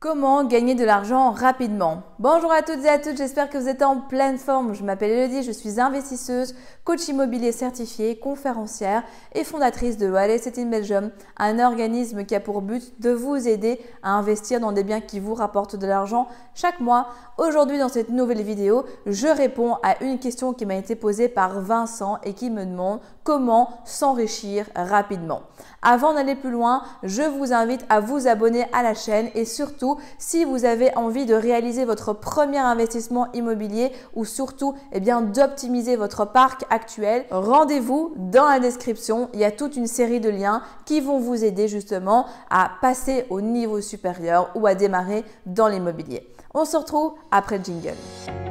Comment gagner de l'argent rapidement Bonjour à toutes et à toutes, j'espère que vous êtes en pleine forme. Je m'appelle Elodie, je suis investisseuse, coach immobilier certifié, conférencière et fondatrice de Wallet City Belgium, un organisme qui a pour but de vous aider à investir dans des biens qui vous rapportent de l'argent chaque mois. Aujourd'hui, dans cette nouvelle vidéo, je réponds à une question qui m'a été posée par Vincent et qui me demande comment s'enrichir rapidement. Avant d'aller plus loin, je vous invite à vous abonner à la chaîne et surtout, si vous avez envie de réaliser votre premier investissement immobilier ou surtout eh d'optimiser votre parc actuel, rendez-vous dans la description. Il y a toute une série de liens qui vont vous aider justement à passer au niveau supérieur ou à démarrer dans l'immobilier. On se retrouve après le jingle.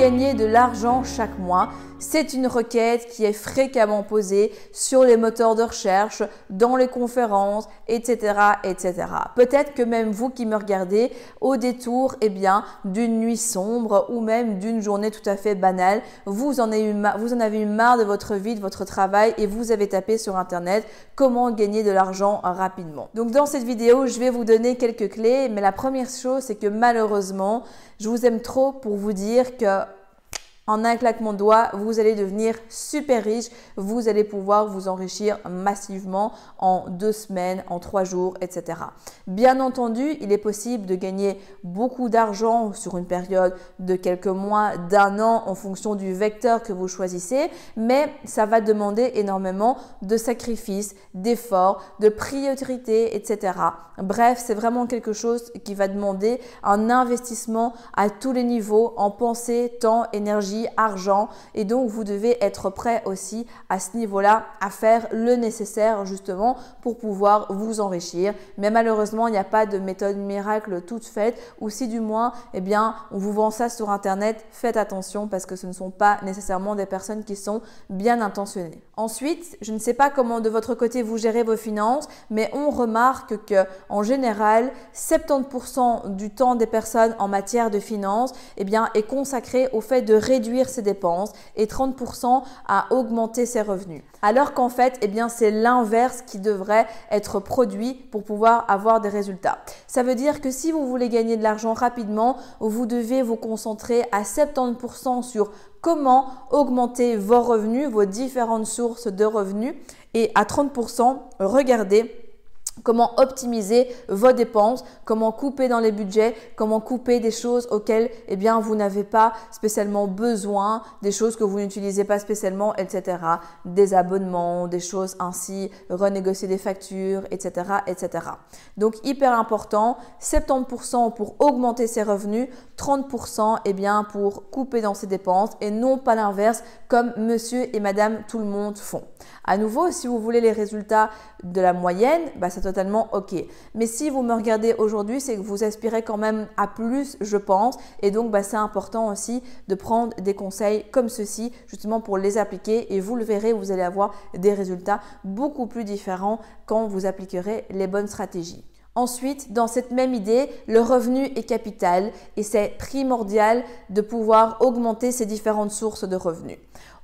Gagner de l'argent chaque mois c'est une requête qui est fréquemment posée sur les moteurs de recherche, dans les conférences, etc., etc. Peut-être que même vous qui me regardez au détour, eh bien, d'une nuit sombre ou même d'une journée tout à fait banale, vous en, avez eu vous en avez eu marre de votre vie, de votre travail et vous avez tapé sur Internet comment gagner de l'argent rapidement. Donc dans cette vidéo, je vais vous donner quelques clés, mais la première chose, c'est que malheureusement, je vous aime trop pour vous dire que en un claquement de doigts, vous allez devenir super riche. Vous allez pouvoir vous enrichir massivement en deux semaines, en trois jours, etc. Bien entendu, il est possible de gagner beaucoup d'argent sur une période de quelques mois, d'un an, en fonction du vecteur que vous choisissez, mais ça va demander énormément de sacrifices, d'efforts, de priorité, etc. Bref, c'est vraiment quelque chose qui va demander un investissement à tous les niveaux en pensée, temps, énergie argent. Et donc, vous devez être prêt aussi à ce niveau-là à faire le nécessaire justement pour pouvoir vous enrichir. Mais malheureusement, il n'y a pas de méthode miracle toute faite. Ou si du moins, eh bien, on vous vend ça sur Internet, faites attention parce que ce ne sont pas nécessairement des personnes qui sont bien intentionnées. Ensuite, je ne sais pas comment de votre côté vous gérez vos finances, mais on remarque que en général, 70% du temps des personnes en matière de finances, eh bien, est consacré au fait de réduire ses dépenses et 30% à augmenter ses revenus. Alors qu'en fait, eh bien, c'est l'inverse qui devrait être produit pour pouvoir avoir des résultats. Ça veut dire que si vous voulez gagner de l'argent rapidement, vous devez vous concentrer à 70% sur comment augmenter vos revenus, vos différentes sources de revenus et à 30%, regardez comment optimiser vos dépenses, comment couper dans les budgets, comment couper des choses auxquelles eh bien, vous n'avez pas spécialement besoin, des choses que vous n'utilisez pas spécialement, etc. Des abonnements, des choses ainsi, renégocier des factures, etc. etc. Donc hyper important, 70% pour augmenter ses revenus, 30% eh bien, pour couper dans ses dépenses et non pas l'inverse comme monsieur et madame tout le monde font. À nouveau, si vous voulez les résultats de la moyenne, bah, c'est totalement OK. Mais si vous me regardez aujourd'hui, c'est que vous aspirez quand même à plus, je pense. Et donc, bah, c'est important aussi de prendre des conseils comme ceci, justement pour les appliquer. Et vous le verrez, vous allez avoir des résultats beaucoup plus différents quand vous appliquerez les bonnes stratégies. Ensuite, dans cette même idée, le revenu est capital et c'est primordial de pouvoir augmenter ces différentes sources de revenus.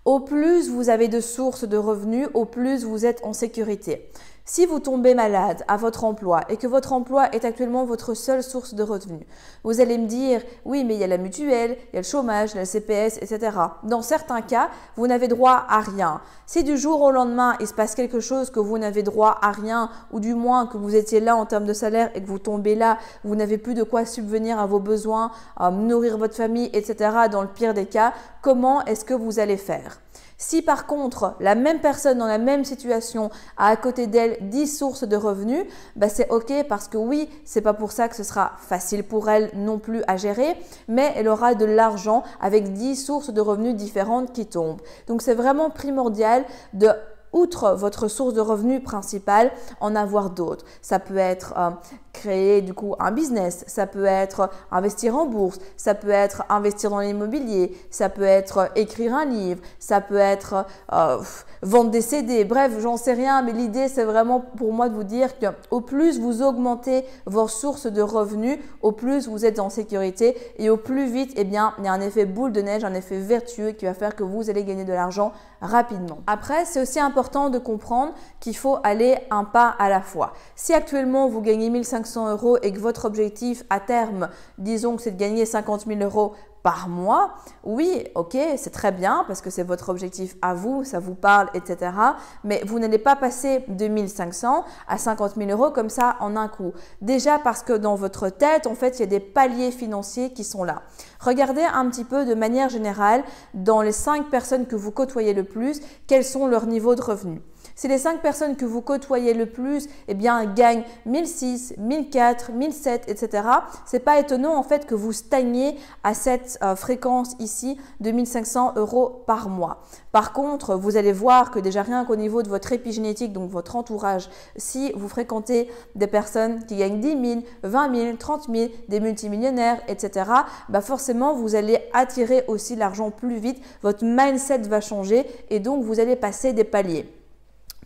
Au plus vous avez de sources de revenus, au plus vous êtes en sécurité. Si vous tombez malade à votre emploi et que votre emploi est actuellement votre seule source de revenus, vous allez me dire oui mais il y a la mutuelle, il y a le chômage, la CPS, etc. Dans certains cas, vous n'avez droit à rien. Si du jour au lendemain il se passe quelque chose que vous n'avez droit à rien ou du moins que vous étiez là en termes de salaire et que vous tombez là, vous n'avez plus de quoi subvenir à vos besoins, nourrir votre famille, etc. Dans le pire des cas, comment est-ce que vous allez faire si par contre la même personne dans la même situation a à côté d'elle 10 sources de revenus, bah c'est ok parce que oui, c'est pas pour ça que ce sera facile pour elle non plus à gérer, mais elle aura de l'argent avec 10 sources de revenus différentes qui tombent. Donc c'est vraiment primordial de outre votre source de revenus principale, en avoir d'autres. Ça peut être euh, créer du coup un business, ça peut être investir en bourse, ça peut être investir dans l'immobilier, ça peut être écrire un livre, ça peut être euh, vendre des CD, bref, j'en sais rien, mais l'idée c'est vraiment pour moi de vous dire que au plus vous augmentez vos sources de revenus, au plus vous êtes en sécurité et au plus vite, eh bien, il y a un effet boule de neige, un effet vertueux qui va faire que vous allez gagner de l'argent rapidement. Après, c'est aussi important de comprendre qu'il faut aller un pas à la fois. Si actuellement vous gagnez 1500 euros et que votre objectif à terme, disons que c'est de gagner 50 000 euros par mois, oui, ok, c'est très bien parce que c'est votre objectif à vous, ça vous parle, etc. Mais vous n'allez pas passer de 1500 à 50 000 euros comme ça en un coup. Déjà parce que dans votre tête, en fait, il y a des paliers financiers qui sont là. Regardez un petit peu de manière générale dans les cinq personnes que vous côtoyez le plus, quels sont leurs niveaux de revenus. Si les cinq personnes que vous côtoyez le plus, eh bien, gagnent 1006, 1004, 1007, etc., c'est pas étonnant en fait que vous stagniez à cette euh, fréquence ici de 1500 euros par mois. Par contre, vous allez voir que déjà rien qu'au niveau de votre épigénétique, donc votre entourage, si vous fréquentez des personnes qui gagnent 10 000, 20 000, 30 000, des multimillionnaires, etc., bah forcément, vous allez attirer aussi l'argent plus vite, votre mindset va changer et donc vous allez passer des paliers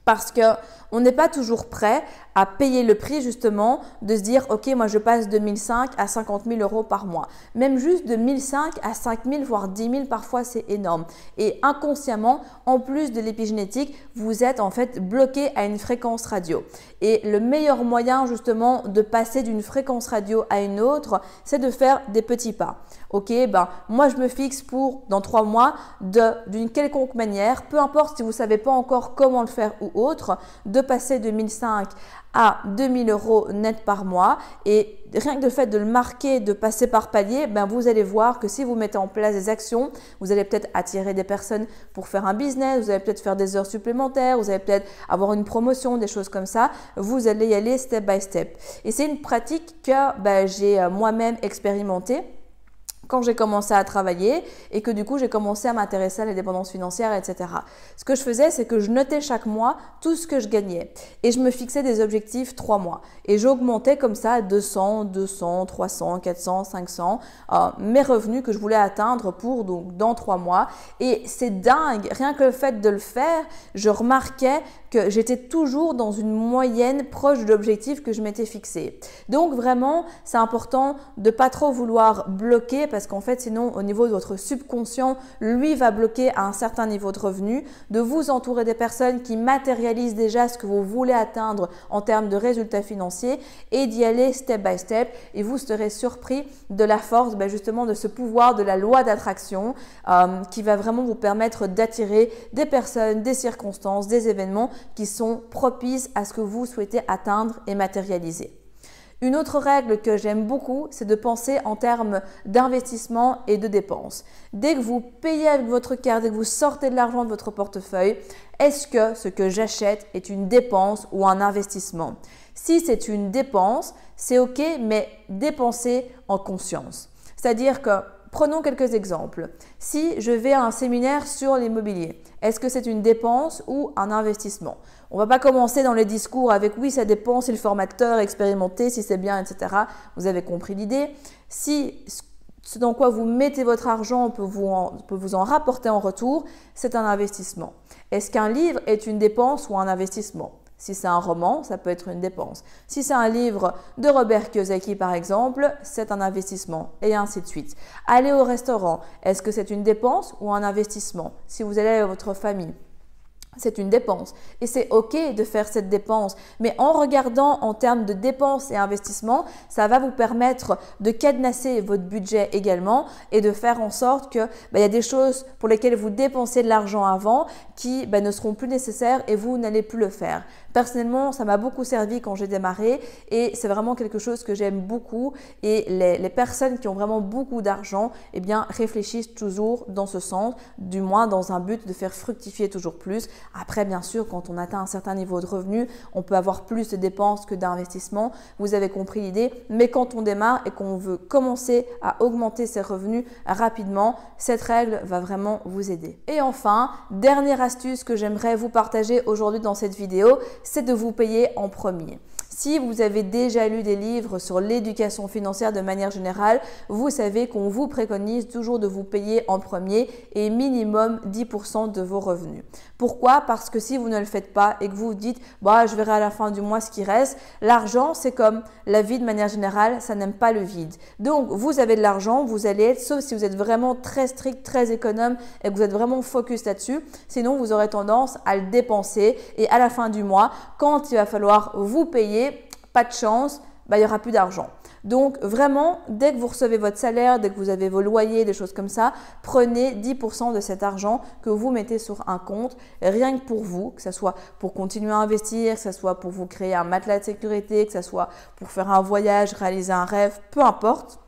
parce qu'on n'est pas toujours prêt à payer le prix justement de se dire ok moi je passe de 1005 à 50 000 euros par mois. Même juste de 1005 à 5 000 voire 10 000 parfois c'est énorme. Et inconsciemment en plus de l'épigénétique vous êtes en fait bloqué à une fréquence radio. Et le meilleur moyen justement de passer d'une fréquence radio à une autre c'est de faire des petits pas. Ok ben moi je me fixe pour dans trois mois d'une quelconque manière peu importe si vous savez pas encore comment le faire ou autre, de passer de 1005 à 2000 euros net par mois. Et rien que le fait de le marquer, de passer par palier, ben vous allez voir que si vous mettez en place des actions, vous allez peut-être attirer des personnes pour faire un business, vous allez peut-être faire des heures supplémentaires, vous allez peut-être avoir une promotion, des choses comme ça. Vous allez y aller step by step. Et c'est une pratique que ben, j'ai euh, moi-même expérimentée quand j'ai commencé à travailler et que du coup j'ai commencé à m'intéresser à l'indépendance financière, etc. Ce que je faisais, c'est que je notais chaque mois tout ce que je gagnais et je me fixais des objectifs trois mois et j'augmentais comme ça à 200, 200, 300, 400, 500 mes revenus que je voulais atteindre pour donc dans trois mois et c'est dingue, rien que le fait de le faire, je remarquais que j'étais toujours dans une moyenne proche de l'objectif que je m'étais fixé. Donc vraiment, c'est important de pas trop vouloir bloquer parce qu'en fait, sinon, au niveau de votre subconscient, lui va bloquer à un certain niveau de revenu, de vous entourer des personnes qui matérialisent déjà ce que vous voulez atteindre en termes de résultats financiers et d'y aller step by step et vous serez surpris de la force ben, justement de ce pouvoir de la loi d'attraction euh, qui va vraiment vous permettre d'attirer des personnes, des circonstances, des événements qui sont propices à ce que vous souhaitez atteindre et matérialiser. Une autre règle que j'aime beaucoup, c'est de penser en termes d'investissement et de dépenses. Dès que vous payez avec votre carte, dès que vous sortez de l'argent de votre portefeuille, est-ce que ce que j'achète est une dépense ou un investissement? Si c'est une dépense, c'est OK, mais dépensez en conscience. C'est-à-dire que Prenons quelques exemples. Si je vais à un séminaire sur l'immobilier, est-ce que c'est une dépense ou un investissement? On ne va pas commencer dans les discours avec oui, ça dépend si le formateur est expérimenté, si c'est bien, etc. Vous avez compris l'idée. Si ce dans quoi vous mettez votre argent peut vous peut vous en rapporter en retour, c'est un investissement. Est-ce qu'un livre est une dépense ou un investissement? Si c'est un roman, ça peut être une dépense. Si c'est un livre de Robert Kiyosaki, par exemple, c'est un investissement, et ainsi de suite. Aller au restaurant, est-ce que c'est une dépense ou un investissement? Si vous allez avec votre famille, c'est une dépense. Et c'est OK de faire cette dépense. Mais en regardant en termes de dépenses et investissements, ça va vous permettre de cadenasser votre budget également et de faire en sorte que bah, il y a des choses pour lesquelles vous dépensez de l'argent avant qui bah, ne seront plus nécessaires et vous n'allez plus le faire. Personnellement, ça m'a beaucoup servi quand j'ai démarré et c'est vraiment quelque chose que j'aime beaucoup. Et les, personnes qui ont vraiment beaucoup d'argent, eh bien, réfléchissent toujours dans ce sens, du moins dans un but de faire fructifier toujours plus. Après, bien sûr, quand on atteint un certain niveau de revenu, on peut avoir plus de dépenses que d'investissements. Vous avez compris l'idée. Mais quand on démarre et qu'on veut commencer à augmenter ses revenus rapidement, cette règle va vraiment vous aider. Et enfin, dernière astuce que j'aimerais vous partager aujourd'hui dans cette vidéo, c'est de vous payer en premier. Si vous avez déjà lu des livres sur l'éducation financière de manière générale, vous savez qu'on vous préconise toujours de vous payer en premier et minimum 10% de vos revenus. Pourquoi? Parce que si vous ne le faites pas et que vous vous dites bah je verrai à la fin du mois ce qui reste, l'argent c'est comme la vie de manière générale, ça n'aime pas le vide. Donc vous avez de l'argent, vous allez être sauf si vous êtes vraiment très strict, très économe et que vous êtes vraiment focus là-dessus, sinon vous aurez tendance à le dépenser et à la fin du mois, quand il va falloir vous payer, pas de chance, bah, il n'y aura plus d'argent. Donc vraiment, dès que vous recevez votre salaire, dès que vous avez vos loyers, des choses comme ça, prenez 10% de cet argent que vous mettez sur un compte, rien que pour vous, que ce soit pour continuer à investir, que ce soit pour vous créer un matelas de sécurité, que ce soit pour faire un voyage, réaliser un rêve, peu importe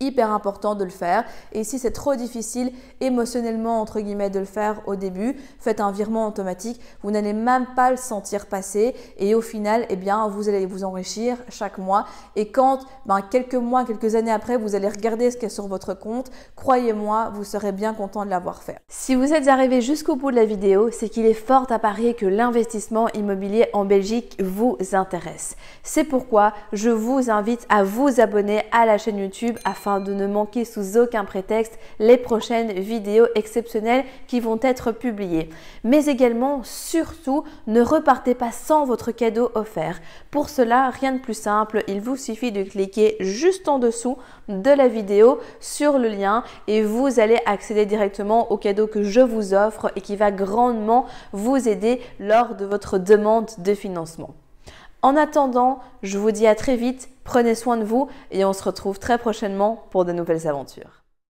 hyper important de le faire. Et si c'est trop difficile émotionnellement, entre guillemets, de le faire au début, faites un virement automatique. Vous n'allez même pas le sentir passer. Et au final, eh bien, vous allez vous enrichir chaque mois. Et quand, ben, quelques mois, quelques années après, vous allez regarder ce qu'il y a sur votre compte, croyez-moi, vous serez bien content de l'avoir fait. Si vous êtes arrivé jusqu'au bout de la vidéo, c'est qu'il est fort à parier que l'investissement immobilier en Belgique vous intéresse. C'est pourquoi je vous invite à vous abonner à la chaîne YouTube afin de ne manquer sous aucun prétexte les prochaines vidéos exceptionnelles qui vont être publiées. Mais également, surtout, ne repartez pas sans votre cadeau offert. Pour cela, rien de plus simple, il vous suffit de cliquer juste en dessous de la vidéo sur le lien et vous allez accéder directement au cadeau que je vous offre et qui va grandement vous aider lors de votre demande de financement. En attendant, je vous dis à très vite, prenez soin de vous et on se retrouve très prochainement pour de nouvelles aventures.